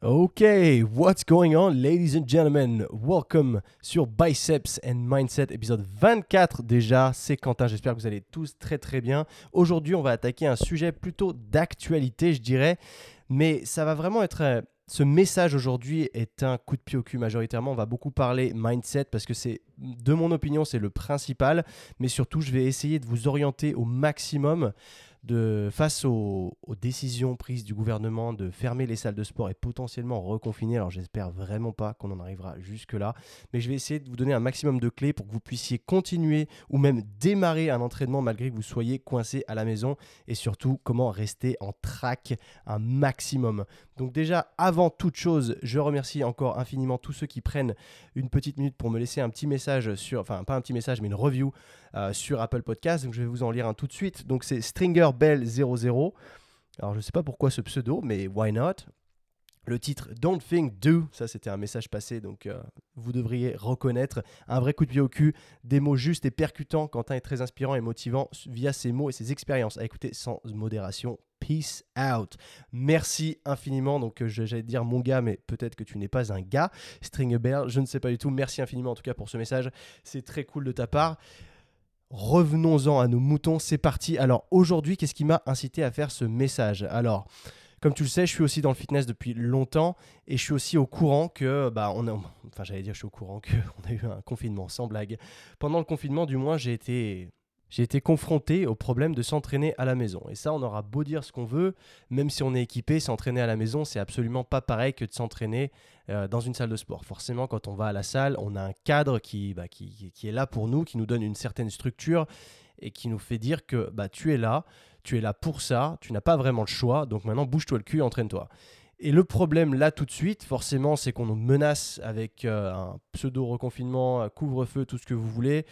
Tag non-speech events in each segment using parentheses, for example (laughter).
Ok, what's going on, ladies and gentlemen? Welcome sur Biceps and Mindset, épisode 24 déjà. C'est Quentin, j'espère que vous allez tous très très bien. Aujourd'hui, on va attaquer un sujet plutôt d'actualité, je dirais, mais ça va vraiment être. euh, Ce message aujourd'hui est un coup de pied au cul majoritairement. On va beaucoup parler mindset parce que c'est, de mon opinion, c'est le principal. Mais surtout, je vais essayer de vous orienter au maximum face aux, aux décisions prises du gouvernement de fermer les salles de sport et potentiellement reconfiner. Alors j'espère vraiment pas qu'on en arrivera jusque-là, mais je vais essayer de vous donner un maximum de clés pour que vous puissiez continuer ou même démarrer un entraînement malgré que vous soyez coincé à la maison et surtout comment rester en track un maximum. Donc déjà, avant toute chose, je remercie encore infiniment tous ceux qui prennent une petite minute pour me laisser un petit message sur, enfin pas un petit message, mais une review euh, sur Apple Podcast. Donc je vais vous en lire un tout de suite. Donc c'est Stringer Bell 00. Alors je sais pas pourquoi ce pseudo, mais why not? Le titre Don't Think Do, ça c'était un message passé, donc euh, vous devriez reconnaître un vrai coup de pied au cul, des mots justes et percutants. Quentin est très inspirant et motivant via ses mots et ses expériences. À écouter sans modération. Peace out. Merci infiniment. Donc, euh, j'allais dire mon gars, mais peut-être que tu n'es pas un gars. String Bear, je ne sais pas du tout. Merci infiniment en tout cas pour ce message. C'est très cool de ta part. Revenons-en à nos moutons, c'est parti. Alors aujourd'hui, qu'est-ce qui m'a incité à faire ce message? Alors, comme tu le sais, je suis aussi dans le fitness depuis longtemps et je suis aussi au courant que, bah, on a, enfin, j'allais dire, je suis au courant que (laughs) on a eu un confinement, sans blague. Pendant le confinement, du moins, j'ai été, j'ai été confronté au problème de s'entraîner à la maison. Et ça, on aura beau dire ce qu'on veut, même si on est équipé, s'entraîner à la maison, c'est absolument pas pareil que de s'entraîner euh, dans une salle de sport. Forcément, quand on va à la salle, on a un cadre qui, bah, qui, qui est là pour nous, qui nous donne une certaine structure et qui nous fait dire que bah, tu es là, tu es là pour ça, tu n'as pas vraiment le choix, donc maintenant bouge-toi le cul, entraîne-toi. Et le problème là tout de suite, forcément, c'est qu'on nous menace avec euh, un pseudo-reconfinement, couvre-feu, tout ce que vous voulez.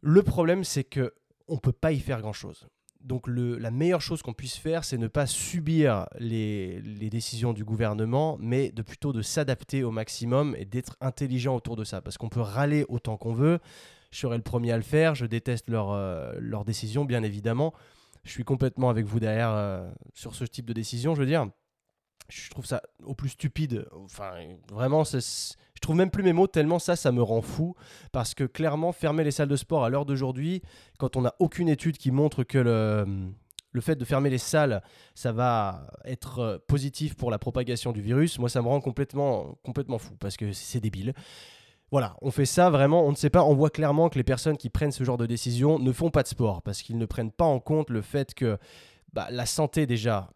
Le problème, c'est que on peut pas y faire grand-chose. Donc la meilleure chose qu'on puisse faire, c'est ne pas subir les, décisions du gouvernement, mais de plutôt de s'adapter au maximum et d'être intelligent autour de ça. Parce qu'on peut râler autant qu'on veut. Je serai le premier à le faire. Je déteste leurs euh, décisions, bien évidemment. Je suis complètement avec vous derrière euh, sur ce type de décision, je veux dire. Je trouve ça au plus stupide. Enfin, vraiment, c'est- je trouve même plus mes mots tellement ça, ça me rend fou. Parce que clairement, fermer les salles de sport à l'heure d'aujourd'hui, quand on n'a aucune étude qui montre que le, le fait de fermer les salles, ça va être euh, positif pour la propagation du virus, moi, ça me rend complètement, complètement fou. Parce que c'est débile. Voilà, on fait ça vraiment, on ne sait pas, on voit clairement que les personnes qui prennent ce genre de décision ne font pas de sport parce qu'ils ne prennent pas en compte le fait que bah, la santé déjà,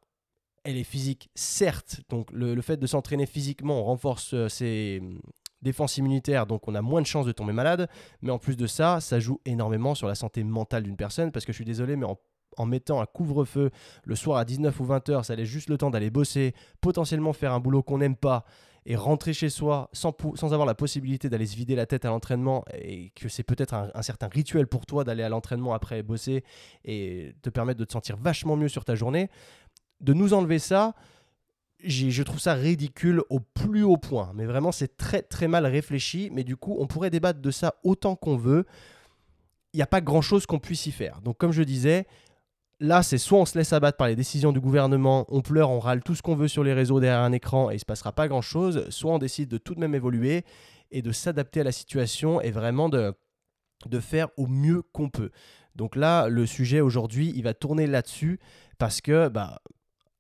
elle est physique, certes, donc le, fait de s'entraîner physiquement, on renforce euh, ses hum, défenses immunitaires, donc on a moins de chances de tomber malade, mais en plus de ça, ça joue énormément sur la santé mentale d'une personne parce que je suis désolé, mais en en mettant un couvre-feu le soir à 19 ou 20 heures, ça laisse juste le temps d'aller bosser, potentiellement faire un boulot qu'on n'aime pas, et rentrer chez soi sans, avoir la possibilité d'aller se vider la tête à l'entraînement et que c'est peut-être un, un certain rituel pour toi d'aller à l'entraînement après bosser et te permettre de te sentir vachement mieux sur ta journée, de nous enlever ça, je trouve ça ridicule au plus haut point. Mais vraiment, c'est très très mal réfléchi. Mais du coup, on pourrait débattre de ça autant qu'on veut. Il n'y a pas grand-chose qu'on puisse y faire. Donc comme je disais, Là, c'est soit on se laisse abattre par les décisions du gouvernement, on pleure, on râle tout ce qu'on veut sur les réseaux derrière un écran et il ne se passera pas grand-chose, soit on décide de tout de même évoluer et de s'adapter à la situation et vraiment de, faire au mieux qu'on peut. Donc là, le sujet aujourd'hui, il va tourner là-dessus parce que, bah,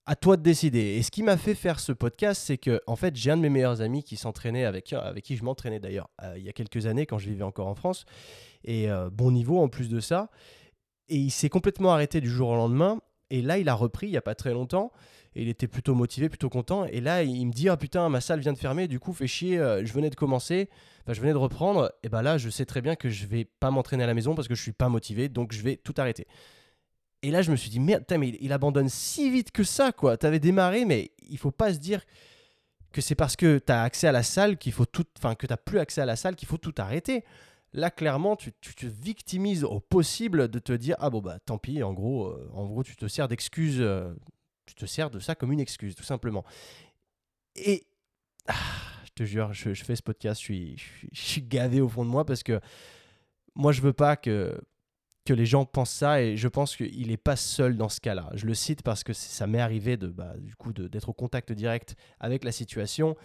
à toi de décider. Et ce qui m'a fait faire ce podcast, c'est que, en fait, j'ai un de mes meilleurs amis qui s'entraînait avec, avec qui je m'entraînais d'ailleurs euh, il y a quelques années quand je vivais encore en France, et euh, bon niveau en plus de ça. Et il s'est complètement arrêté du jour au lendemain. Et là, il a repris il n'y a pas très longtemps. Et il était plutôt motivé, plutôt content. Et là, il me dit Ah putain, ma salle vient de fermer. Du coup, fait chier. euh, je venais de commencer. Enfin, je venais de reprendre. Et bah là, je sais très bien que je vais pas m'entraîner à la maison parce que je suis pas motivé. Donc, je vais tout arrêter. Et là, je me suis dit Merde, mais il, il abandonne si vite que ça, quoi. T'avais démarré, mais il faut pas se dire que c'est parce que tu as accès à la salle qu'il faut tout. Enfin, que tu plus accès à la salle qu'il faut tout arrêter. Là, clairement, tu, te victimises au possible de te dire Ah bon, bah tant pis, en gros, euh, en gros tu te sers d'excuse, euh, tu te sers de ça comme une excuse, tout simplement. Et ah, je te jure, je, fais ce podcast, je suis, je, gavé au fond de moi parce que moi, je veux pas que que les gens pensent ça et je pense qu'il n'est pas seul dans ce cas-là. Je le cite parce que ça m'est arrivé de, bah, du coup d'être au contact direct avec la situation,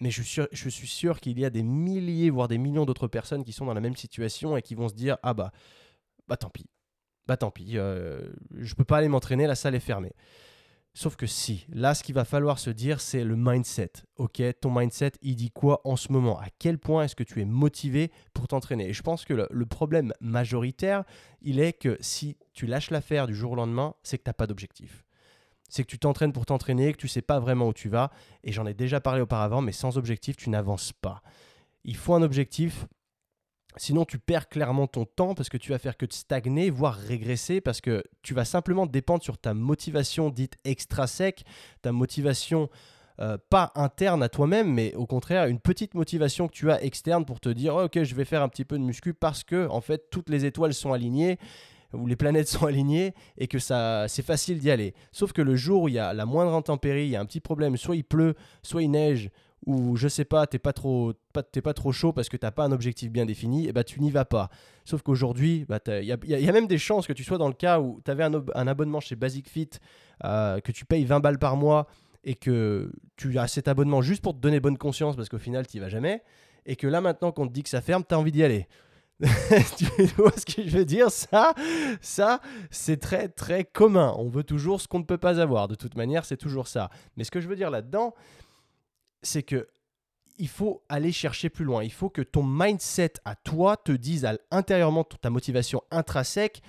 mais je suis sûr, qu'il y a des milliers, voire des millions d'autres personnes qui sont dans la même situation et qui vont se dire ah bah bah tant pis, bah tant pis, euh, je peux pas aller m'entraîner, la salle est fermée. Sauf que si, là, ce qu'il va falloir se dire, c'est le mindset. Ok, ton mindset, il dit quoi en ce moment? À quel point est-ce que tu es motivé pour t'entraîner? Et je pense que le, problème majoritaire, il est que si tu lâches l'affaire du jour au lendemain, c'est que tu n'as pas d'objectif. C'est que tu t'entraînes pour t'entraîner, que tu sais pas vraiment où tu vas. Et j'en ai déjà parlé auparavant, mais sans objectif, tu n'avances pas. Il faut un objectif Sinon, tu perds clairement ton temps parce que tu vas faire que de stagner, voire régresser, parce que tu vas simplement dépendre sur ta motivation dite extra-sec, ta motivation euh, pas interne à toi-même, mais au contraire, une petite motivation que tu as externe pour te dire Ok, je vais faire un petit peu de muscu parce que, en fait, toutes les étoiles sont alignées où les planètes (laughs) sont alignées et que ça c'est facile d'y aller. Sauf que le jour où il y a la moindre intempérie, il y a un petit problème, soit il pleut, soit il neige, ou je sais pas, t'es pas trop, pas, pas trop chaud parce que t'as pas un objectif bien défini, et eh bah ben, tu n'y vas pas. Sauf qu'aujourd'hui, il bah, y, a, y, a, même des chances que tu sois dans le cas où tu avais un, un, abonnement chez Basic Fit, euh, que tu payes 20 balles par mois et que tu as cet abonnement juste pour te donner bonne conscience parce qu'au final, tu vas jamais, et que là maintenant qu'on te dit que ça ferme, tu as envie d'y aller. (laughs) tu vois ce que je veux dire? Ça, ça c'est très très commun. On veut toujours ce qu'on ne peut pas avoir. De toute manière, c'est toujours ça. Mais ce que je veux dire là-dedans, c'est que il faut aller chercher plus loin. Il faut que ton mindset à toi te dise à, intérieurement ta motivation intrinsèque.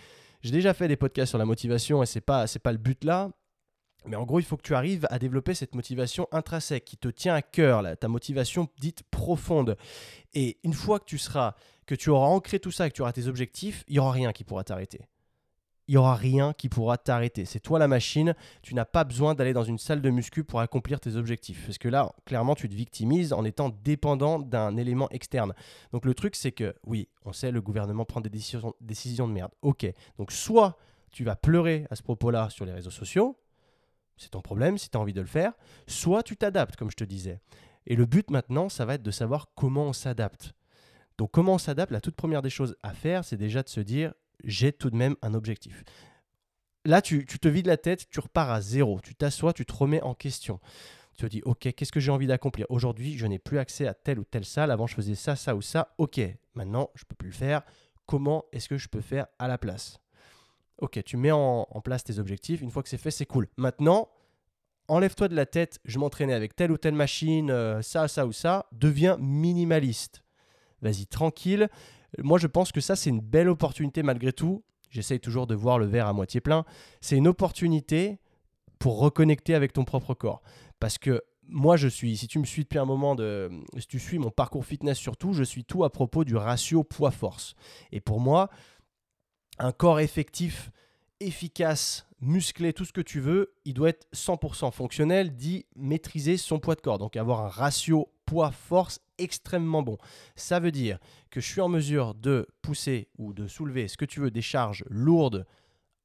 J'ai déjà fait des podcasts sur la motivation et c'est pas c'est pas le but là. Mais en gros, il faut que tu arrives à développer cette motivation intrinsèque qui te tient à cœur, ta motivation dite profonde. Et une fois que tu seras, que tu auras ancré tout ça, que tu auras tes objectifs, il y aura rien qui pourra t'arrêter il n'y aura rien qui pourra t'arrêter. C'est toi la machine, tu n'as pas besoin d'aller dans une salle de muscu pour accomplir tes objectifs. Parce que là, clairement, tu te victimises en étant dépendant d'un élément externe. Donc le truc, c'est que, oui, on sait, le gouvernement prend des décisions, décisions de merde. Ok, donc soit tu vas pleurer à ce propos-là sur les réseaux sociaux, c'est ton problème si tu as envie de le faire, soit tu t'adaptes, comme je te disais. Et le but maintenant, ça va être de savoir comment on s'adapte. Donc comment on s'adapte, la toute première des choses à faire, c'est déjà de se dire, j'ai tout de même un objectif. Là, tu, te vides la tête, tu repars à zéro, tu t'assois, tu te remets en question. Tu te dis, ok, qu'est-ce que j'ai envie d'accomplir? Aujourd'hui, je n'ai plus accès à telle ou telle salle. Avant, je faisais ça, ça ou ça. Ok, maintenant, je ne peux plus le faire. Comment est-ce que je peux faire à la place? Ok, tu mets en, place tes objectifs. Une fois que c'est fait, c'est cool. Maintenant, enlève-toi de la tête, je m'entraînais avec telle ou telle machine, euh, ça, ça ou ça. Deviens minimaliste. Vas-y, tranquille. Moi, je pense que ça, c'est une belle opportunité malgré tout. J'essaye toujours de voir le verre à moitié plein. C'est une opportunité pour reconnecter avec ton propre corps. Parce que moi, je suis, si tu me suis depuis un moment, de, si tu suis mon parcours fitness surtout, je suis tout à propos du ratio poids-force. Et pour moi, un corps effectif, efficace, musclé, tout ce que tu veux, il doit être 100% fonctionnel, dit maîtriser son poids de corps. Donc avoir un ratio poids-force extrêmement bon. Ça veut dire que je suis en mesure de pousser ou de soulever ce que tu veux, des charges lourdes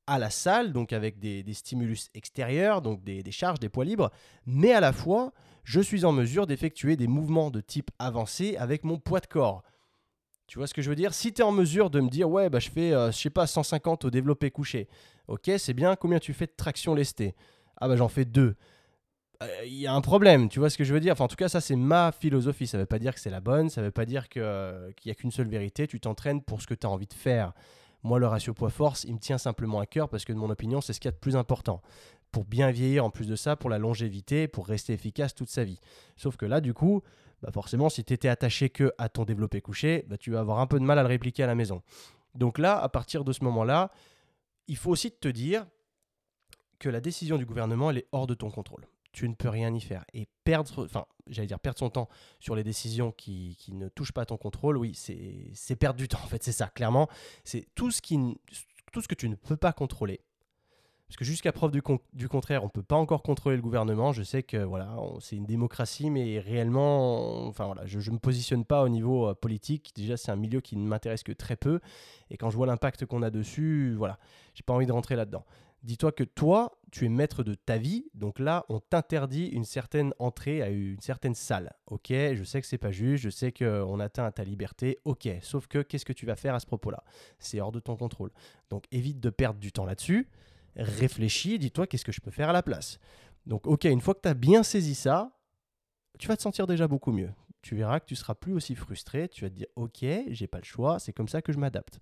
à la salle, donc avec des, stimulus extérieurs, donc des, charges, des poids libres, mais à la fois, je suis en mesure d'effectuer des mouvements de type avancé avec mon poids de corps. Tu vois ce que je veux dire? Si tu es en mesure de me dire, ouais, bah, je fais, euh, je sais pas, 150 au développé couché, ok, c'est bien, combien tu fais de traction lestée Ah bah j'en fais deux il y a un problème, tu vois ce que je veux dire? Enfin, en tout cas, ça, c'est ma philosophie. Ça ne veut pas dire que c'est la bonne, ça ne veut pas dire qu'il n'y a qu'une seule vérité. Tu t'entraînes pour ce que tu as envie de faire. Moi, le ratio poids-force, il me tient simplement à cœur parce que, de mon opinion, c'est ce qu'il y a de plus important. Pour bien vieillir, en plus de ça, pour la longévité, pour rester efficace toute sa vie. Sauf que là, du coup, bah forcément, si tu étais attaché que à ton développé couché, bah tu vas avoir un peu de mal à le répliquer à la maison. Donc là, à partir de ce moment-là, il faut aussi te dire que la décision du gouvernement, elle est hors de ton contrôle tu ne peux rien y faire. Et perdre, enfin, j'allais dire perdre son temps sur les décisions qui, qui ne touchent pas à ton contrôle, oui, c'est perdre du temps, en fait, c'est ça, clairement. C'est tout, ce tout ce que tu ne peux pas contrôler. Parce que jusqu'à preuve du, contraire, on ne peut pas encore contrôler le gouvernement. Je sais que voilà, c'est une démocratie, mais réellement, enfin voilà, je ne me positionne pas au niveau euh, politique. Déjà, c'est un milieu qui ne m'intéresse que très peu. Et quand je vois l'impact qu'on a dessus, voilà, j'ai pas envie de rentrer là-dedans. Dis-toi que toi, tu es maître de ta vie, donc là, on t'interdit une certaine entrée à une certaine salle. Ok, je sais que c'est pas juste, je sais qu'on atteint à ta liberté, ok, sauf que qu'est-ce que tu vas faire à ce propos-là? C'est hors de ton contrôle. Donc évite de perdre du temps là-dessus, réfléchis, dis-toi qu'est-ce que je peux faire à la place. Donc ok, une fois que tu as bien saisi ça, tu vas te sentir déjà beaucoup mieux. Tu verras que tu seras plus aussi frustré, tu vas te dire ok, j'ai pas le choix, c'est comme ça que je m'adapte.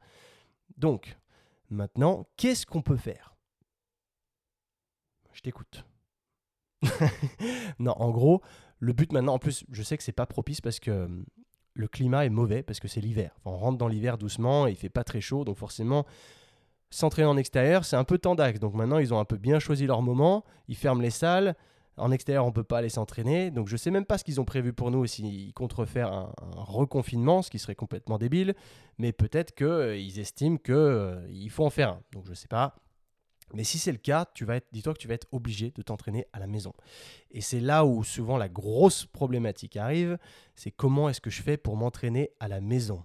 Donc, maintenant, qu'est-ce qu'on peut faire? Je t'écoute. (laughs) non, en gros, le but maintenant, en plus, je sais que c'est pas propice parce que hum, le climat est mauvais, parce que c'est l'hiver. on rentre dans l'hiver doucement et il fait pas très chaud, donc forcément, s'entraîner en extérieur, c'est un peu tendax. Donc maintenant, ils ont un peu bien choisi leur moment, ils ferment les salles. En extérieur, on peut pas aller s'entraîner. Donc je sais même pas ce qu'ils ont prévu pour nous, s'ils comptent refaire un, reconfinement, ce qui serait complètement débile. Mais peut-être qu'ils euh, estiment qu'il euh, faut en faire un. Donc je sais pas. Mais si c'est le cas, tu vas être, dis-toi que tu vas être obligé de t'entraîner à la maison. Et c'est là où souvent la grosse problématique arrive, c'est comment est-ce que je fais pour m'entraîner à la maison?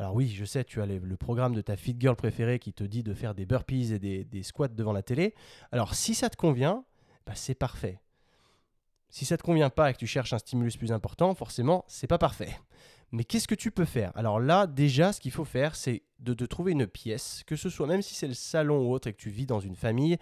Alors oui, je sais, tu as le, programme de ta fit girl préférée qui te dit de faire des burpees et des, squats devant la télé. Alors si ça te convient, bah, c'est parfait. Si ça te convient pas et que tu cherches un stimulus plus important, forcément, c'est pas parfait. Mais qu'est-ce que tu peux faire? Alors là, déjà, ce qu'il faut faire, c'est de, de, trouver une pièce, que ce soit même si c'est le salon ou autre et que tu vis dans une famille,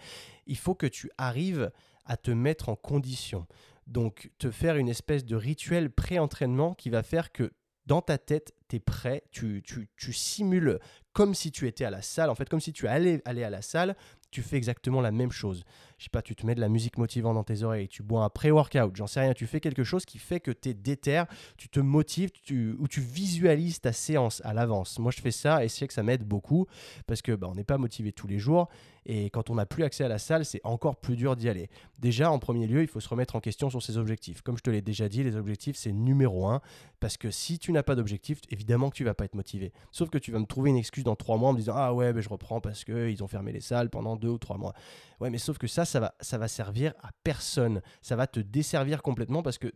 il faut que tu arrives à te mettre en condition. Donc, te faire une espèce de rituel pré-entraînement qui va faire que dans ta tête, tu es prêt, tu, simules comme si tu étais à la salle, en fait, comme si tu allais à la salle, tu fais exactement la même chose je sais pas, tu te mets de la musique motivante dans tes oreilles, tu bois un pré-workout, j'en sais rien, tu fais quelque chose qui fait que tu es déter, tu te motives, tu, ou tu visualises ta séance à l'avance. Moi, je fais ça et c'est que ça m'aide beaucoup parce que bah, on n'est pas motivé tous les jours et quand on n'a plus accès à la salle, c'est encore plus dur d'y aller. Déjà, en premier lieu, il faut se remettre en question sur ses objectifs. Comme je te l'ai déjà dit, les objectifs, c'est numéro un parce que si tu n'as pas d'objectif, évidemment que tu vas pas être motivé. Sauf que tu vas me trouver une excuse dans trois mois en me disant Ah ouais, ben, je reprends parce qu'ils ont fermé les salles pendant deux ou trois mois. Ouais, mais sauf que ça, ça va, ça va servir à personne. Ça va te desservir complètement parce que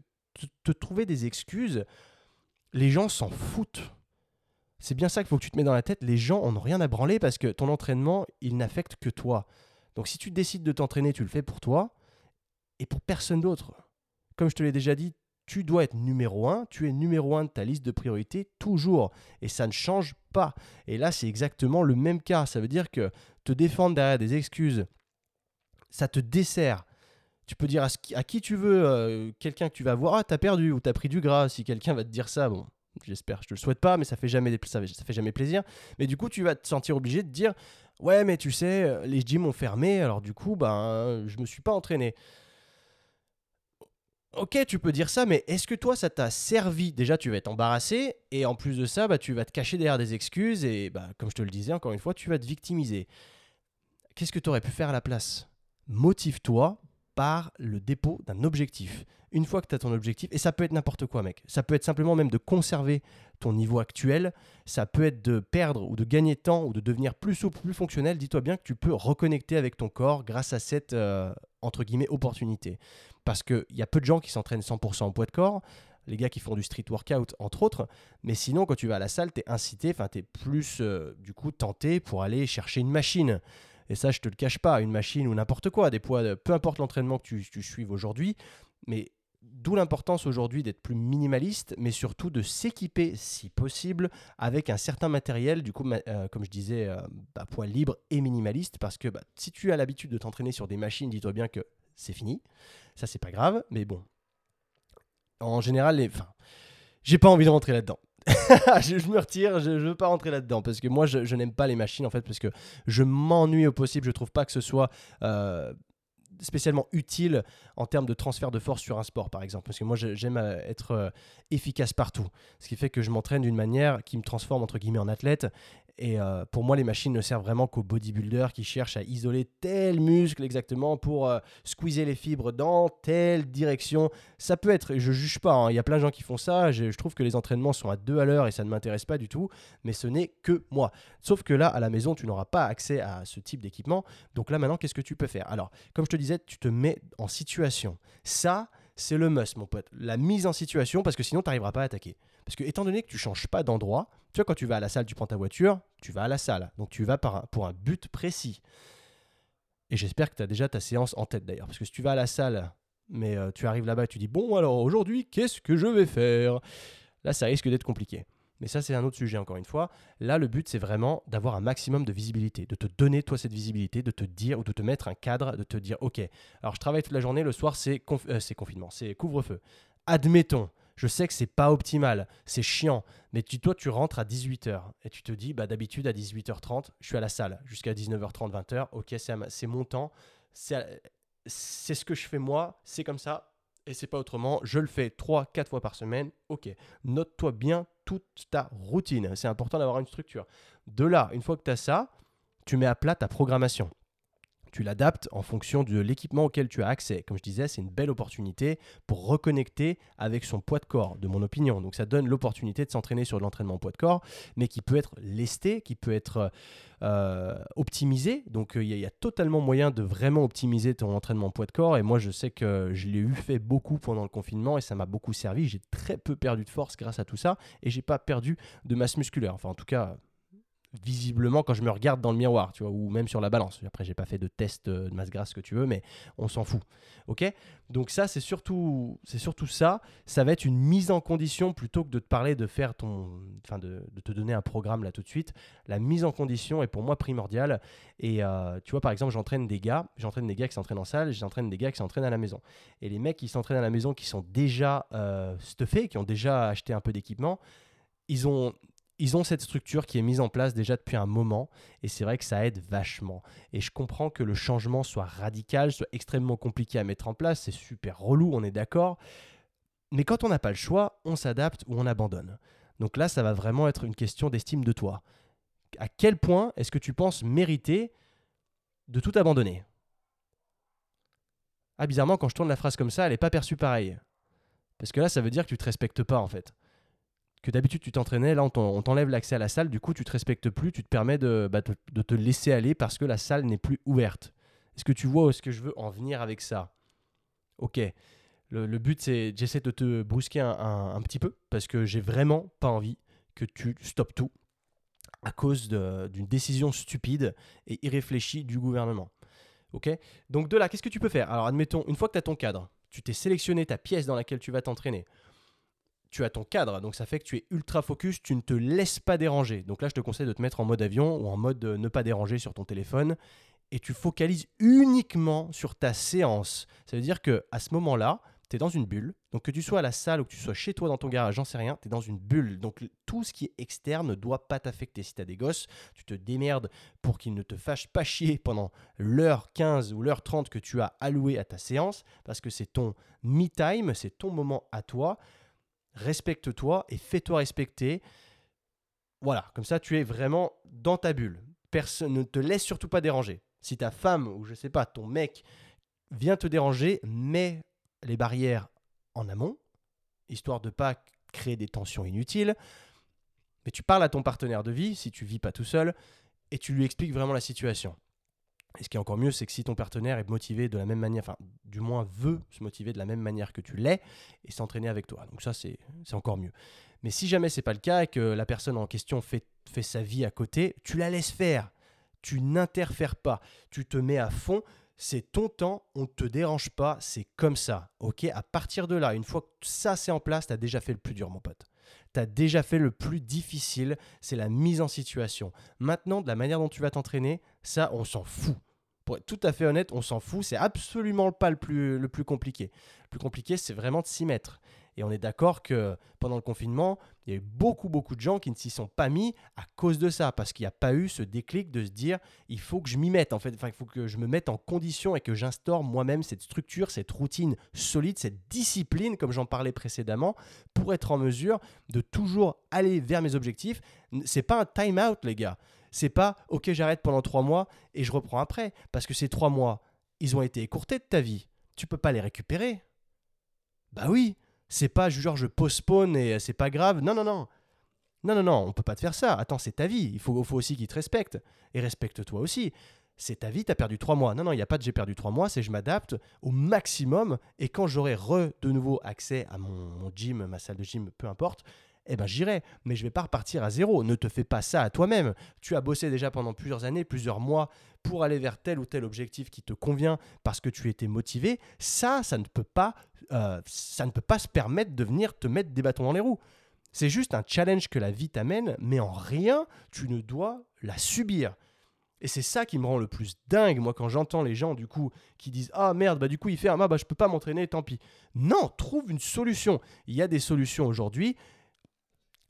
te, trouver des excuses, les gens s'en foutent. C'est bien ça qu'il faut que tu te mets dans la tête. Les gens en ont rien à branler parce que ton entraînement, il n'affecte que toi. Donc si tu décides de t'entraîner, tu le fais pour toi et pour personne d'autre. Comme je te l'ai déjà dit, tu dois être numéro un, tu es numéro un de ta liste de priorités toujours. Et ça ne change pas. Et là, c'est exactement le même cas. Ça veut dire que te défendre derrière des excuses ça te dessert. Tu peux dire à, qui tu veux, euh, quelqu'un que tu vas voir, ah, t'as perdu ou t'as pris du gras. Si quelqu'un va te dire ça, bon, j'espère, je te le souhaite pas, mais ça fait jamais, ça, fait jamais plaisir. Mais du coup, tu vas te sentir obligé de dire, ouais, mais tu sais, euh, les gyms ont fermé, alors du coup, ben, je me suis pas entraîné. Ok, tu peux dire ça, mais est-ce que toi, ça t'a servi? Déjà, tu vas être embarrassé, et en plus de ça, bah, tu vas te cacher derrière des excuses, et bah, comme je te le disais, encore une fois, tu vas te victimiser. Qu'est-ce que tu aurais pu faire à la place? Motive-toi par le dépôt d'un objectif. Une fois que tu as ton objectif, et ça peut être n'importe quoi, mec. Ça peut être simplement même de conserver ton niveau actuel. Ça peut être de perdre ou de gagner temps ou de devenir plus souple, plus fonctionnel. Dis-toi bien que tu peux reconnecter avec ton corps grâce à cette, euh, entre guillemets, opportunité. Parce qu'il y a peu de gens qui s'entraînent 100% en poids de corps les gars qui font du street workout entre autres. Mais sinon, quand tu vas à la salle, tu es incité, enfin, tu es plus euh, du coup tenté pour aller chercher une machine. Et ça, je te le cache pas, une machine ou n'importe quoi, des poids, peu importe l'entraînement que tu, tu suives aujourd'hui, mais D'où l'importance aujourd'hui d'être plus minimaliste, mais surtout de s'équiper, si possible, avec un certain matériel, du coup, euh, comme je disais, euh, bah, poids libre et minimaliste, parce que bah, si tu as l'habitude de t'entraîner sur des machines, dis-toi bien que c'est fini. Ça, c'est pas grave, mais bon. En général, les... enfin, j'ai pas envie de rentrer là-dedans. (laughs) je, me retire, je, ne veux pas rentrer là-dedans parce que moi je, n'aime pas les machines en fait parce que je m'ennuie au possible. Je trouve pas que ce soit euh, spécialement utile en termes de transfert de force sur un sport par exemple parce que moi j'aime euh, être euh, efficace partout ce qui fait que je m'entraîne d'une manière qui me transforme entre guillemets en athlète et euh, pour moi, les machines ne servent vraiment qu'aux bodybuilders qui cherchent à isoler tel muscle exactement pour euh, squeezer les fibres dans telle direction. Ça peut être, je juge pas, hein, il y a plein de gens qui font ça. Je, trouve que les entraînements sont à deux à l'heure et ça ne m'intéresse pas du tout, mais ce n'est que moi. Sauf que là, à la maison, tu n'auras pas accès à ce type d'équipement. Donc là, maintenant, qu'est-ce que tu peux faire? Alors, comme je te disais, tu te mets en situation. Ça, c'est le must, mon pote. La mise en situation, parce que sinon, tu n'arriveras pas à attaquer. Parce que, étant donné que tu changes pas d'endroit, tu vois, quand tu vas à la salle, tu prends ta voiture, tu vas à la salle. Donc, tu vas pour un but précis. Et j'espère que tu as déjà ta séance en tête d'ailleurs. Parce que si tu vas à la salle, mais euh, tu arrives là-bas et tu dis Bon, alors aujourd'hui, qu'est-ce que je vais faire? Là, ça risque d'être compliqué. Mais ça, c'est un autre sujet, encore une fois. Là, le but, c'est vraiment d'avoir un maximum de visibilité, de te donner, toi, cette visibilité, de te dire ou de te mettre un cadre, de te dire Ok, alors je travaille toute la journée, le soir, c'est euh, confinement, c'est couvre-feu. Admettons, je sais que c'est pas optimal, c'est chiant, mais tu, toi, tu rentres à 18h et tu te dis, bah, d'habitude, à 18h30, je suis à la salle jusqu'à 19h30, 20h. Ok, c'est mon temps, c'est ce que je fais moi, c'est comme ça et c'est pas autrement. Je le fais 3-4 fois par semaine. Ok, note-toi bien toute ta routine. C'est important d'avoir une structure. De là, une fois que tu as ça, tu mets à plat ta programmation tu l'adaptes en fonction de l'équipement auquel tu as accès. Comme je disais, c'est une belle opportunité pour reconnecter avec son poids de corps, de mon opinion. Donc ça donne l'opportunité de s'entraîner sur l'entraînement poids de corps, mais qui peut être lesté, qui peut être euh, optimisé. Donc il y, a totalement moyen de vraiment optimiser ton entraînement poids de corps. Et moi, je sais que je l'ai eu fait beaucoup pendant le confinement et ça m'a beaucoup servi. J'ai très peu perdu de force grâce à tout ça et j'ai pas perdu de masse musculaire. Enfin, en tout cas, visiblement quand je me regarde dans le miroir, tu vois, ou même sur la balance. Après, j'ai pas fait de test euh, de masse grasse que tu veux, mais on s'en fout. Ok? Donc ça, c'est surtout, c'est surtout ça. Ça va être une mise en condition plutôt que de te parler de faire ton, enfin de, te donner un programme là tout de suite. La mise en condition est pour moi primordiale. Et euh, tu vois, par exemple, j'entraîne des gars, j'entraîne des gars qui s'entraînent en salle, j'entraîne des gars qui s'entraînent à la maison. Et les mecs qui s'entraînent à la maison, qui sont déjà euh, stuffés, qui ont déjà acheté un peu d'équipement, ils ont ils ont cette structure qui est mise en place déjà depuis un moment et c'est vrai que ça aide vachement. Et je comprends que le changement soit radical, soit extrêmement compliqué à mettre en place, c'est super relou, on est d'accord. Mais quand on n'a pas le choix, on s'adapte ou on abandonne. Donc là, ça va vraiment être une question d'estime de toi. À quel point est-ce que tu penses mériter de tout abandonner? Ah, bizarrement, quand je tourne la phrase comme ça, elle n'est pas perçue pareil. Parce que là, ça veut dire que tu te respectes pas en fait que d'habitude tu t'entraînais, là on t'enlève l'accès à la salle, du coup tu te respectes plus, tu te permets de, bah, te laisser aller parce que la salle n'est plus ouverte. Est-ce que tu vois où est-ce que je veux en venir avec ça? Ok. Le, but c'est, j'essaie de te brusquer un, petit peu parce que j'ai vraiment pas envie que tu stoppes tout à cause d'une décision stupide et irréfléchie du gouvernement. Ok? Donc de là, qu'est-ce que tu peux faire? Alors admettons, une fois que tu as ton cadre, tu t'es sélectionné ta pièce dans laquelle tu vas t'entraîner tu as ton cadre, donc ça fait que tu es ultra focus, tu ne te laisses pas déranger. Donc là, je te conseille de te mettre en mode avion ou en mode ne pas déranger sur ton téléphone et tu focalises uniquement sur ta séance. Ça veut dire que à ce moment-là, tu es dans une bulle. Donc que tu sois à la salle ou que tu sois chez toi dans ton garage, j'en sais rien, tu es dans une bulle. Donc tout ce qui est externe ne doit pas t'affecter. Si tu as des gosses, tu te démerdes pour qu'ils ne te fâchent pas chier pendant l'heure 15 ou l'heure 30 que tu as alloué à ta séance parce que c'est ton me time, c'est ton moment à toi respecte-toi et fais-toi respecter. Voilà, comme ça tu es vraiment dans ta bulle. Personne ne te laisse surtout pas déranger. Si ta femme ou je sais pas, ton mec vient te déranger, mets les barrières en amont, histoire de pas créer des tensions inutiles. Mais tu parles à ton partenaire de vie, si tu vis pas tout seul, et tu lui expliques vraiment la situation. Et ce qui est encore mieux, c'est que si ton partenaire est motivé de la même manière, enfin, du moins veut se motiver de la même manière que tu l'es et s'entraîner avec toi. Donc, ça, c'est encore mieux. Mais si jamais c'est pas le cas et que la personne en question fait, fait sa vie à côté, tu la laisses faire. Tu n'interfères pas. Tu te mets à fond. C'est ton temps, on ne te dérange pas, c'est comme ça. Ok? À partir de là, une fois que ça c'est en place, tu as déjà fait le plus dur, mon pote tu as déjà fait le plus difficile, c'est la mise en situation. Maintenant, de la manière dont tu vas t'entraîner, ça, on s'en fout. Pour être tout à fait honnête, on s'en fout. C'est absolument pas le plus, le plus compliqué. Le plus compliqué, c'est vraiment de s'y mettre. Et on est d'accord que pendant le confinement, il y a eu beaucoup, beaucoup de gens qui ne s'y sont pas mis à cause de ça, parce qu'il n'y a pas eu ce déclic de se dire il faut que je m'y mette, en fait, enfin, il faut que je me mette en condition et que j'instaure moi-même cette structure, cette routine solide, cette discipline, comme j'en parlais précédemment, pour être en mesure de toujours aller vers mes objectifs. C'est pas un time-out, les gars. C'est pas ok, j'arrête pendant trois mois et je reprends après, parce que ces trois mois, ils ont été écourtés de ta vie. Tu peux pas les récupérer. Bah oui, c'est pas genre je postpone et c'est pas grave. Non, non, non. Non, non, non, on peut pas te faire ça. Attends, c'est ta vie. Il faut, aussi qu'ils te respectent. Et respecte-toi aussi. C'est ta vie, tu as perdu trois mois. Non, non, il n'y a pas de j'ai perdu trois mois, c'est je m'adapte au maximum. Et quand j'aurai de nouveau accès à mon, gym, ma salle de gym, peu importe, eh ben j'irai, mais je vais pas repartir à zéro. Ne te fais pas ça à toi-même. Tu as bossé déjà pendant plusieurs années, plusieurs mois pour aller vers tel ou tel objectif qui te convient parce que tu étais motivé. Ça, ça ne peut pas, euh, ça ne peut pas se permettre de venir te mettre des bâtons dans les roues. C'est juste un challenge que la vie t'amène, mais en rien tu ne dois la subir. Et c'est ça qui me rend le plus dingue, moi, quand j'entends les gens, du coup, qui disent Ah merde, bah du coup, il fait Ah bah je peux pas m'entraîner, tant pis. Non, trouve une solution. Il y a des solutions aujourd'hui.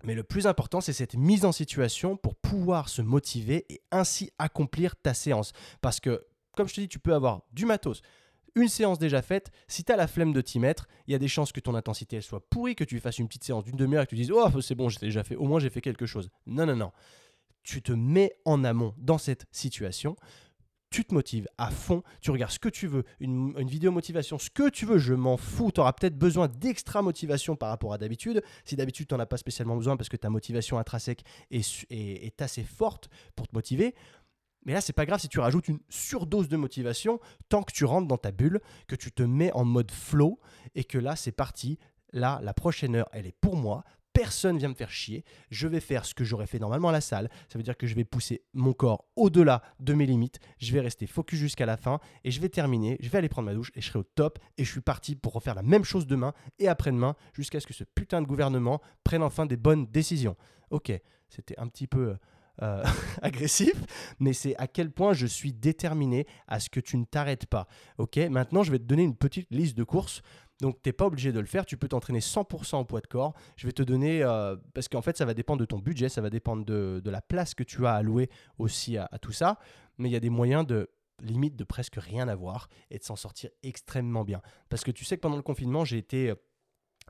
Mais le plus important, c'est cette mise en situation pour pouvoir se motiver et ainsi accomplir ta séance. Parce que, comme je te dis, tu peux avoir du matos, une séance déjà faite. Si tu as la flemme de t'y mettre, il y a des chances que ton intensité elle soit pourrie, que tu fasses une petite séance d'une demi-heure et que tu dises Oh, c'est bon, j'ai déjà fait, au moins j'ai fait quelque chose. Non, non, non. Tu te mets en amont dans cette situation tu te motives à fond, tu regardes ce que tu veux, une, vidéo motivation, ce que tu veux, je m'en fous, tu auras peut-être besoin d'extra motivation par rapport à d'habitude. Si d'habitude tu n'en as pas spécialement besoin parce que ta motivation intrinsèque est, est, assez forte pour te motiver, mais là, c'est pas grave si tu rajoutes une surdose de motivation tant que tu rentres dans ta bulle, que tu te mets en mode flow et que là, c'est parti. Là, la prochaine heure, elle est pour moi personne vient me faire chier, je vais faire ce que j'aurais fait normalement à la salle, ça veut dire que je vais pousser mon corps au-delà de mes limites, je vais rester focus jusqu'à la fin et je vais terminer, je vais aller prendre ma douche et je serai au top et je suis parti pour refaire la même chose demain et après-demain jusqu'à ce que ce putain de gouvernement prenne enfin des bonnes décisions. Ok, c'était un petit peu... Euh, (laughs) agressif, mais c'est à quel point je suis déterminé à ce que tu ne t'arrêtes pas. Ok, maintenant je vais te donner une petite liste de courses donc, tu n'es pas obligé de le faire. Tu peux t'entraîner 100% en poids de corps. Je vais te donner, euh, parce qu'en fait, ça va dépendre de ton budget, ça va dépendre de, la place que tu as allouée aussi à, tout ça. Mais il y a des moyens de limite de presque rien avoir et de s'en sortir extrêmement bien. Parce que tu sais que pendant le confinement, j'ai été... Euh,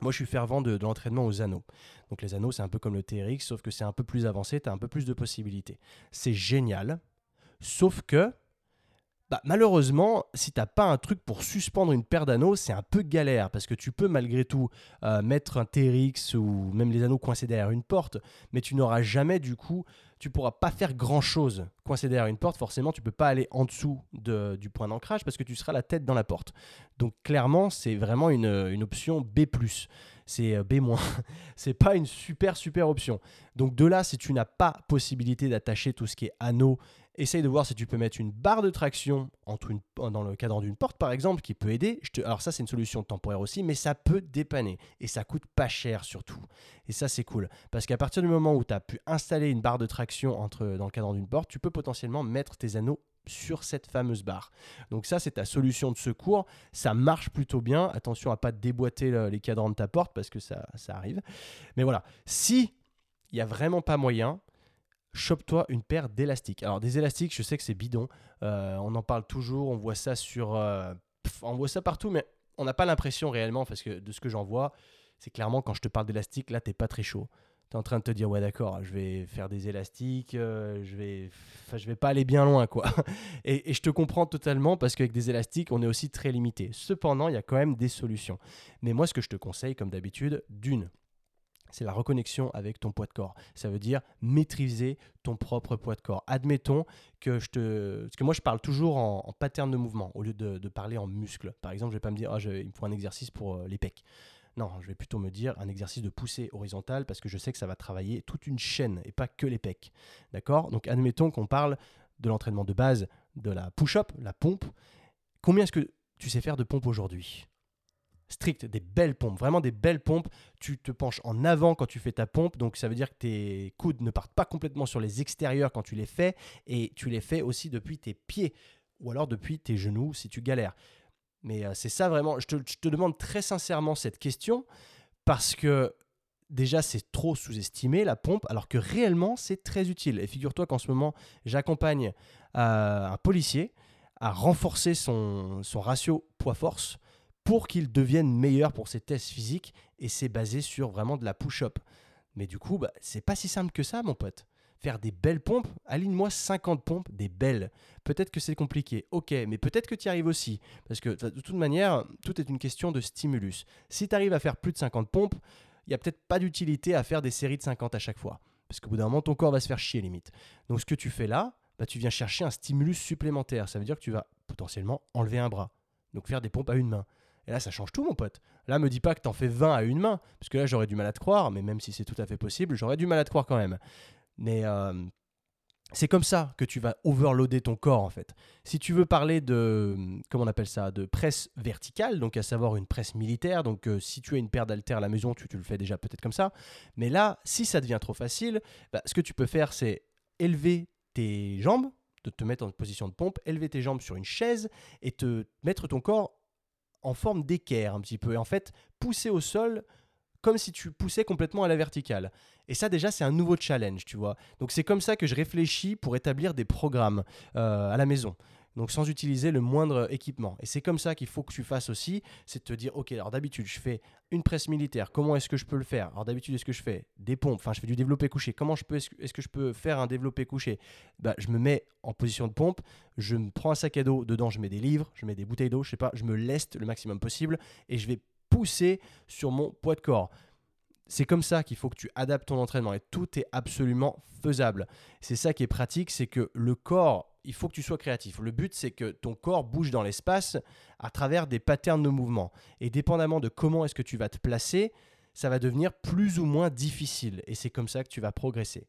moi, je suis fervent de, de l'entraînement aux anneaux. Donc, les anneaux, c'est un peu comme le TRX, sauf que c'est un peu plus avancé, tu as un peu plus de possibilités. C'est génial, sauf que bah, malheureusement, si tu n'as pas un truc pour suspendre une paire d'anneaux, c'est un peu galère parce que tu peux malgré tout euh, mettre un TRX ou même les anneaux coincés derrière une porte, mais tu n'auras jamais du coup, tu pourras pas faire grand chose coincé derrière une porte. Forcément, tu peux pas aller en dessous de, du point d'ancrage parce que tu seras la tête dans la porte. Donc clairement, c'est vraiment une, une option B+. C'est euh, B-. (laughs) c'est pas une super super option. Donc de là, si tu n'as pas possibilité d'attacher tout ce qui est anneaux Essaye de voir si tu peux mettre une barre de traction entre dans le cadran d'une porte, par exemple, qui peut aider. Alors ça, c'est une solution temporaire aussi, mais ça peut dépanner. Et ça coûte pas cher surtout. Et ça, c'est cool. Parce qu'à partir du moment où tu as pu installer une barre de traction entre, dans le cadran d'une porte, tu peux potentiellement mettre tes anneaux sur cette fameuse barre. Donc ça, c'est ta solution de secours. Ça marche plutôt bien. Attention à pas déboîter les cadrans de ta porte parce que ça, ça arrive. Mais voilà, si il n'y a vraiment pas moyen, chope-toi une paire d'élastiques. Alors des élastiques, je sais que c'est bidon, euh, on en parle toujours, on voit ça sur, euh, on voit ça partout, mais on n'a pas l'impression réellement, parce que de ce que j'en vois, c'est clairement quand je te parle d'élastiques, là t'es pas très chaud. Tu es en train de te dire ouais d'accord, je vais faire des élastiques, euh, je vais, je vais pas aller bien loin quoi. (laughs) et je te comprends totalement parce qu'avec des élastiques, on est aussi très limité. Cependant, il y a quand même des solutions. Mais moi, ce que je te conseille, comme d'habitude, d'une, c'est la reconnexion avec ton poids de corps. Ça veut dire maîtriser ton propre poids de corps. Admettons que je te... Parce que moi, je parle toujours en, pattern de mouvement au lieu de, parler en muscle. Par exemple, je ne vais pas me dire, oh, il me faut un exercice pour euh, les pecs. Non, je vais plutôt me dire un exercice de poussée horizontale parce que je sais que ça va travailler toute une chaîne et pas que les pecs. D'accord? Donc, admettons qu'on parle de l'entraînement de base de la push-up, la pompe. Combien est-ce que tu sais faire de pompe aujourd'hui? Strict, des belles pompes, vraiment des belles pompes. Tu te penches en avant quand tu fais ta pompe, donc ça veut dire que tes coudes ne partent pas complètement sur les extérieurs quand tu les fais, et tu les fais aussi depuis tes pieds, ou alors depuis tes genoux si tu galères. Mais euh, c'est ça vraiment, je te, demande très sincèrement cette question, parce que déjà c'est trop sous-estimé la pompe, alors que réellement c'est très utile. Et figure-toi qu'en ce moment, j'accompagne euh, un policier à renforcer son ratio poids-force pour qu'il devienne meilleur pour ses tests physiques et c'est basé sur vraiment de la push-up. Mais du coup, bah, c'est pas si simple que ça, mon pote. Faire des belles pompes, aligne-moi 50 pompes, des belles. Peut-être que c'est compliqué, ok, mais peut-être que tu y arrives aussi. Parce que de toute manière, tout est une question de stimulus. Si tu arrives à faire plus de 50 pompes, il n'y a peut-être pas d'utilité à faire des séries de 50 à chaque fois. Parce qu'au bout d'un moment, ton corps va se faire chier limite. Donc ce que tu fais là, bah, tu viens chercher un stimulus supplémentaire. Ça veut dire que tu vas potentiellement enlever un bras. Donc faire des pompes à une main Et là, ça change tout, mon pote. Là, me dis pas que t'en fais 20 à une main, parce que là, j'aurais du mal à te croire, mais même si c'est tout à fait possible, j'aurais du mal à te croire quand même. Mais euh, c'est comme ça que tu vas overloader ton corps, en fait. Si tu veux parler de, comment on appelle ça, de presse verticale, donc à savoir une presse militaire, donc euh, si tu as une paire d'haltères à la maison, tu, tu le fais déjà peut-être comme ça. Mais là, si ça devient trop facile, bah, ce que tu peux faire, c'est élever tes jambes, de te mettre en position de pompe, élever tes jambes sur une chaise et te mettre ton corps en forme d'équerre un petit peu. Et en fait, pousser au sol comme si tu poussais complètement à la verticale. Et ça déjà, c'est un nouveau challenge, tu vois. Donc c'est comme ça que je réfléchis pour établir des programmes euh, à la maison donc sans utiliser le moindre équipement. Et c'est comme ça qu'il faut que tu fasses aussi, c'est de te dire, ok, alors d'habitude je fais une presse militaire, comment est-ce que je peux le faire? Alors d'habitude, est-ce que je fais des pompes, enfin je fais du développé couché, comment je peux, est-ce que je peux faire un développé couché? Bah, Je me mets en position de pompe, je me prends un sac à dos, dedans je mets des livres, je mets des bouteilles d'eau, je sais pas, je me leste le maximum possible et je vais pousser sur mon poids de corps. C'est comme ça qu'il faut que tu adaptes ton entraînement et tout est absolument faisable. C'est ça qui est pratique, c'est que le corps il faut que tu sois créatif. Le but, c'est que ton corps bouge dans l'espace à travers des patterns de mouvement. Et dépendamment de comment est-ce que tu vas te placer, ça va devenir plus ou moins difficile. Et c'est comme ça que tu vas progresser.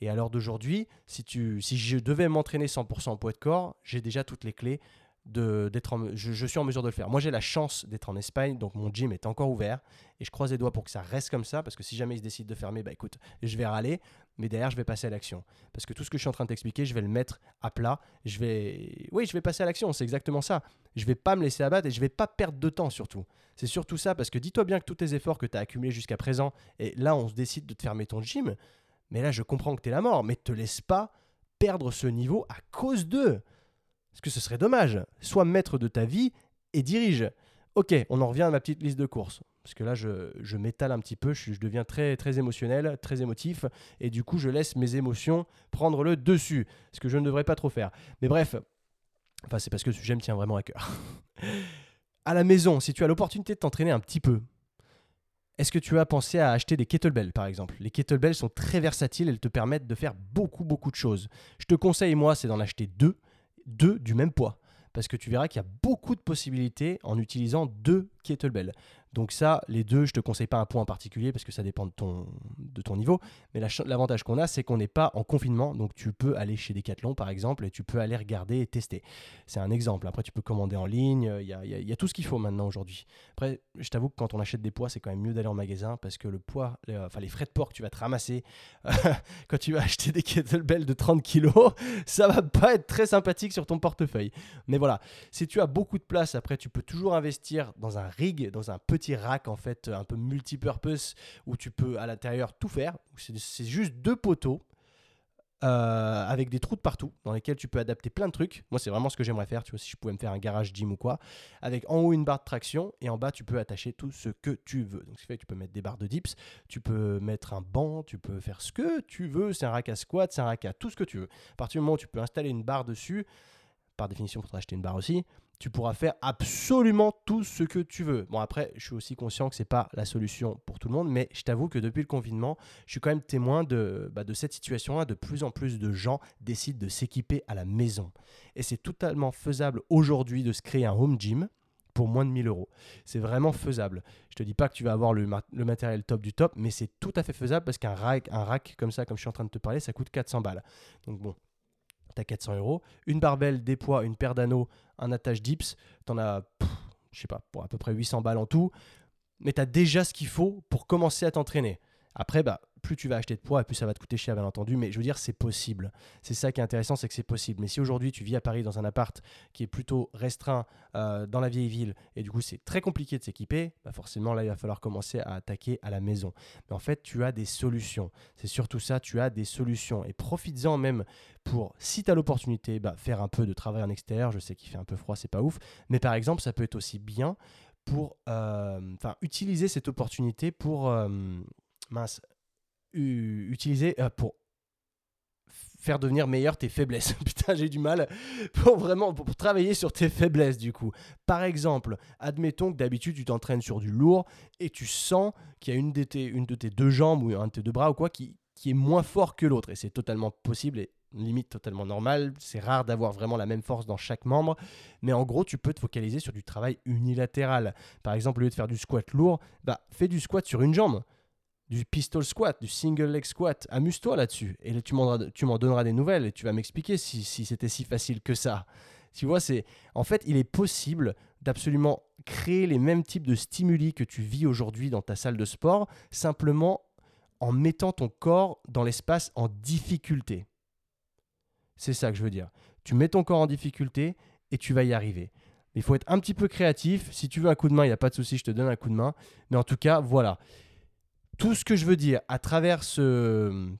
Et à l'heure d'aujourd'hui, si, si je devais m'entraîner 100% en poids de corps, j'ai déjà toutes les clés d'être je, suis en mesure de le faire. Moi, j'ai la chance d'être en Espagne, donc mon gym est encore ouvert et je croise les doigts pour que ça reste comme ça parce que si jamais ils décident de fermer, bah écoute, je vais râler, mais derrière, je vais passer à l'action parce que tout ce que je suis en train de t'expliquer, je vais le mettre à plat. Je vais, oui, je vais passer à l'action, c'est exactement ça. Je vais pas me laisser abattre et je vais pas perdre de temps surtout. C'est surtout ça parce que dis-toi bien que tous tes efforts que tu as accumulés jusqu'à présent et là, on se décide de te fermer ton gym, mais là, je comprends que tu es la mort, mais te laisse pas perdre ce niveau à cause d'eux. Parce que ce serait dommage. Sois maître de ta vie et dirige. Ok, on en revient à ma petite liste de courses. Parce que là, je, m'étale un petit peu, je, deviens très, très émotionnel, très émotif, et du coup, je laisse mes émotions prendre le dessus. Ce que je ne devrais pas trop faire. Mais bref, enfin, c'est parce que le sujet me tient vraiment à cœur. (laughs) à la maison, si tu as l'opportunité de t'entraîner un petit peu, est-ce que tu as pensé à acheter des kettlebells par exemple? Les kettlebells sont très versatiles, elles te permettent de faire beaucoup beaucoup de choses. Je te conseille moi, c'est d'en acheter deux deux du même poids. Parce que tu verras qu'il y a beaucoup de possibilités en utilisant deux kettlebells. Donc ça, les deux, je te conseille pas un point en particulier parce que ça dépend de ton, niveau. Mais l'avantage qu'on a, c'est qu'on n'est pas en confinement. Donc tu peux aller chez Decathlon par exemple et tu peux aller regarder et tester. C'est un exemple. Après, tu peux commander en ligne. Il y a, y a, tout ce qu'il faut maintenant aujourd'hui. Après, je t'avoue que quand on achète des poids, c'est quand même mieux d'aller en magasin parce que le poids, enfin les frais de port que tu vas te ramasser (laughs) quand tu vas acheter des kettlebells de 30 kg, (laughs) ça va pas être très sympathique sur ton portefeuille. Mais voilà, si tu as beaucoup de place, après, tu peux toujours investir dans un rig, dans un petit petit rack en fait un peu multipurpose où tu peux à l'intérieur tout faire. C'est juste deux poteaux euh, avec des trous de partout dans lesquels tu peux adapter plein de trucs. Moi, c'est vraiment ce que j'aimerais faire. Tu vois, si je pouvais me faire un garage gym ou quoi, avec en haut une barre de traction et en bas, tu peux attacher tout ce que tu veux. Donc, ce fait tu peux mettre des barres de dips, tu peux mettre un banc, tu peux faire ce que tu veux. C'est un rack à squat, c'est un rack à tout ce que tu veux. À partir du moment où tu peux installer une barre dessus, par définition, il faudra acheter une barre aussi tu pourras faire absolument tout ce que tu veux. Bon, après, je suis aussi conscient que ce n'est pas la solution pour tout le monde, mais je t'avoue que depuis le confinement, je suis quand même témoin de, bah, de cette situation-là. De plus en plus de gens décident de s'équiper à la maison. Et c'est totalement faisable aujourd'hui de se créer un home gym pour moins de 1000 euros. C'est vraiment faisable. Je te dis pas que tu vas avoir le, matériel top du top, mais c'est tout à fait faisable parce qu'un rack, rack comme ça, comme je suis en train de te parler, ça coûte 400 balles. Donc bon, as 400 euros. Une barbelle, des poids, une paire d'anneaux, un attache dips, tu en as, je sais pas, pour à peu près 800 balles en tout. Mais tu as déjà ce qu'il faut pour commencer à t'entraîner. Après, bah, plus tu vas acheter de poids, plus ça va te coûter cher, bien entendu. Mais je veux dire, c'est possible. C'est ça qui est intéressant, c'est que c'est possible. Mais si aujourd'hui tu vis à Paris dans un appart qui est plutôt restreint euh, dans la vieille ville, et du coup c'est très compliqué de s'équiper, bah forcément là il va falloir commencer à attaquer à la maison. Mais en fait, tu as des solutions. C'est surtout ça, tu as des solutions. Et profites-en même pour, si tu as l'opportunité, bah, faire un peu de travail en extérieur. Je sais qu'il fait un peu froid, c'est pas ouf. Mais par exemple, ça peut être aussi bien pour euh, utiliser cette opportunité pour euh, mince, utiliser euh, pour faire devenir meilleur tes faiblesses. (laughs) Putain, j'ai du mal pour vraiment pour travailler sur tes faiblesses du coup. Par exemple, admettons que d'habitude tu t'entraînes sur du lourd et tu sens qu'il y a une de, tes, une de tes deux jambes ou un de tes deux bras ou quoi qui, qui est moins fort que l'autre. Et c'est totalement possible et limite totalement normal. C'est rare d'avoir vraiment la même force dans chaque membre. Mais en gros, tu peux te focaliser sur du travail unilatéral. Par exemple, au lieu de faire du squat lourd, bah, fais du squat sur une jambe. Du pistol squat, du single leg squat. Amuse-toi là-dessus. Et tu m'en donneras des nouvelles et tu vas m'expliquer si, si c'était si facile que ça. Tu vois, c'est en fait, il est possible d'absolument créer les mêmes types de stimuli que tu vis aujourd'hui dans ta salle de sport, simplement en mettant ton corps dans l'espace en difficulté. C'est ça que je veux dire. Tu mets ton corps en difficulté et tu vas y arriver. Il faut être un petit peu créatif. Si tu veux un coup de main, il n'y a pas de souci, je te donne un coup de main. Mais en tout cas, voilà. Tout ce que je veux dire à travers ce,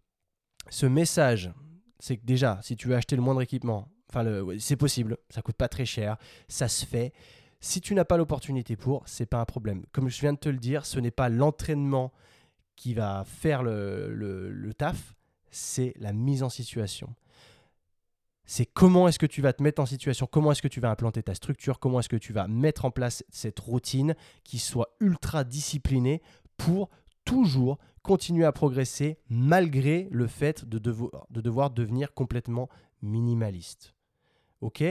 ce message, c'est que déjà, si tu veux acheter le moindre équipement, enfin, c'est possible, ça coûte pas très cher, ça se fait. Si tu n'as pas l'opportunité pour, c'est pas un problème. Comme je viens de te le dire, ce n'est pas l'entraînement qui va faire le, le taf, c'est la mise en situation c'est comment est-ce que tu vas te mettre en situation, comment est-ce que tu vas implanter ta structure, comment est-ce que tu vas mettre en place cette routine qui soit ultra disciplinée pour toujours continuer à progresser malgré le fait de devoir, de devoir devenir complètement minimaliste. Ok?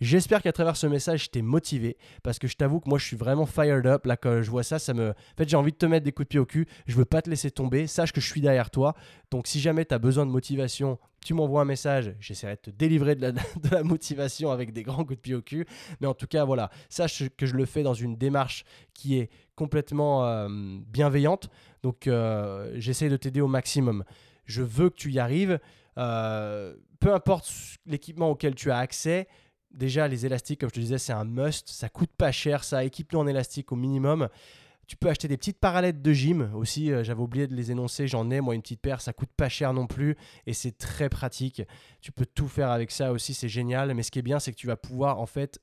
J'espère qu'à travers ce message, je t'ai motivé parce que je t'avoue que moi, je suis vraiment fired up. Là, quand je vois ça, ça me. En fait, j'ai envie de te mettre des coups de pied au cul. Je veux pas te laisser tomber. Sache que je suis derrière toi. Donc, si jamais tu as besoin de motivation, tu m'envoies un message. J'essaierai de te délivrer de la, (laughs) de la, motivation avec des grands coups de pied au cul. Mais en tout cas, voilà. Sache que je le fais dans une démarche qui est complètement euh, bienveillante. Donc, euh, j'essaie de t'aider au maximum. Je veux que tu y arrives. Euh, peu importe l'équipement auquel tu as accès, Déjà, les élastiques, comme je te disais, c'est un must. Ça coûte pas cher, ça. Équipe-le en élastique au minimum. Tu peux acheter des petites parallettes de gym aussi. J'avais oublié de les énoncer. J'en ai, moi, une petite paire. Ça coûte pas cher non plus. Et c'est très pratique. Tu peux tout faire avec ça aussi. C'est génial. Mais ce qui est bien, c'est que tu vas pouvoir, en fait,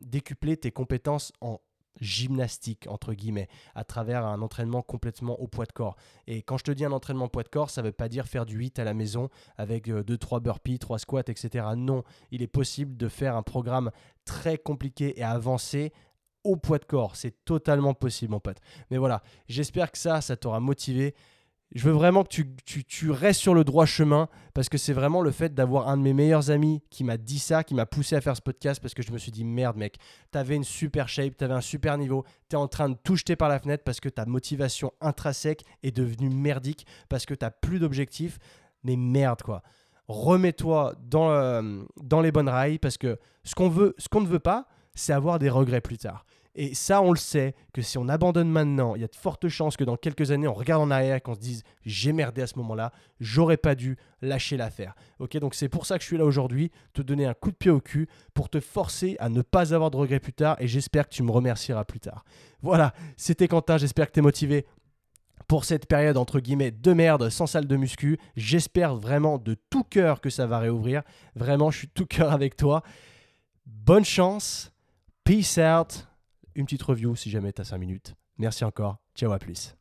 décupler tes compétences en gymnastique, entre guillemets, à travers un entraînement complètement au poids de corps. Et quand je te dis un entraînement poids de corps, ça veut pas dire faire du 8 à la maison avec 2-3 euh, burpees, 3 squats, etc. Non, il est possible de faire un programme très compliqué et avancé au poids de corps. C'est totalement possible, mon pote. Mais voilà, j'espère que ça, ça t'aura motivé. Je veux vraiment que tu, restes sur le droit chemin parce que c'est vraiment le fait d'avoir un de mes meilleurs amis qui m'a dit ça, qui m'a poussé à faire ce podcast parce que je me suis dit merde mec, t'avais une super shape, t'avais un super niveau, t'es en train de tout jeter par la fenêtre parce que ta motivation intrinsèque est devenue merdique parce que t'as plus d'objectifs. Mais merde quoi. Remets-toi dans, euh, dans les bonnes rails parce que ce qu'on veut, ce qu'on ne veut pas, c'est avoir des regrets plus tard. Et ça, on le sait, que si on abandonne maintenant, il y a de fortes chances que dans quelques années, on regarde en arrière et qu'on se dise j'ai merdé à ce moment-là, j'aurais pas dû lâcher l'affaire. Ok, donc c'est pour ça que je suis là aujourd'hui, te donner un coup de pied au cul pour te forcer à ne pas avoir de regrets plus tard et j'espère que tu me remercieras plus tard. Voilà, c'était Quentin, j'espère que tu es motivé pour cette période entre guillemets de merde sans salle de muscu. J'espère vraiment de tout cœur que ça va réouvrir. Vraiment, je suis tout cœur avec toi. Bonne chance. Peace out une petite review si jamais tu as 5 minutes. Merci encore. Ciao, à plus.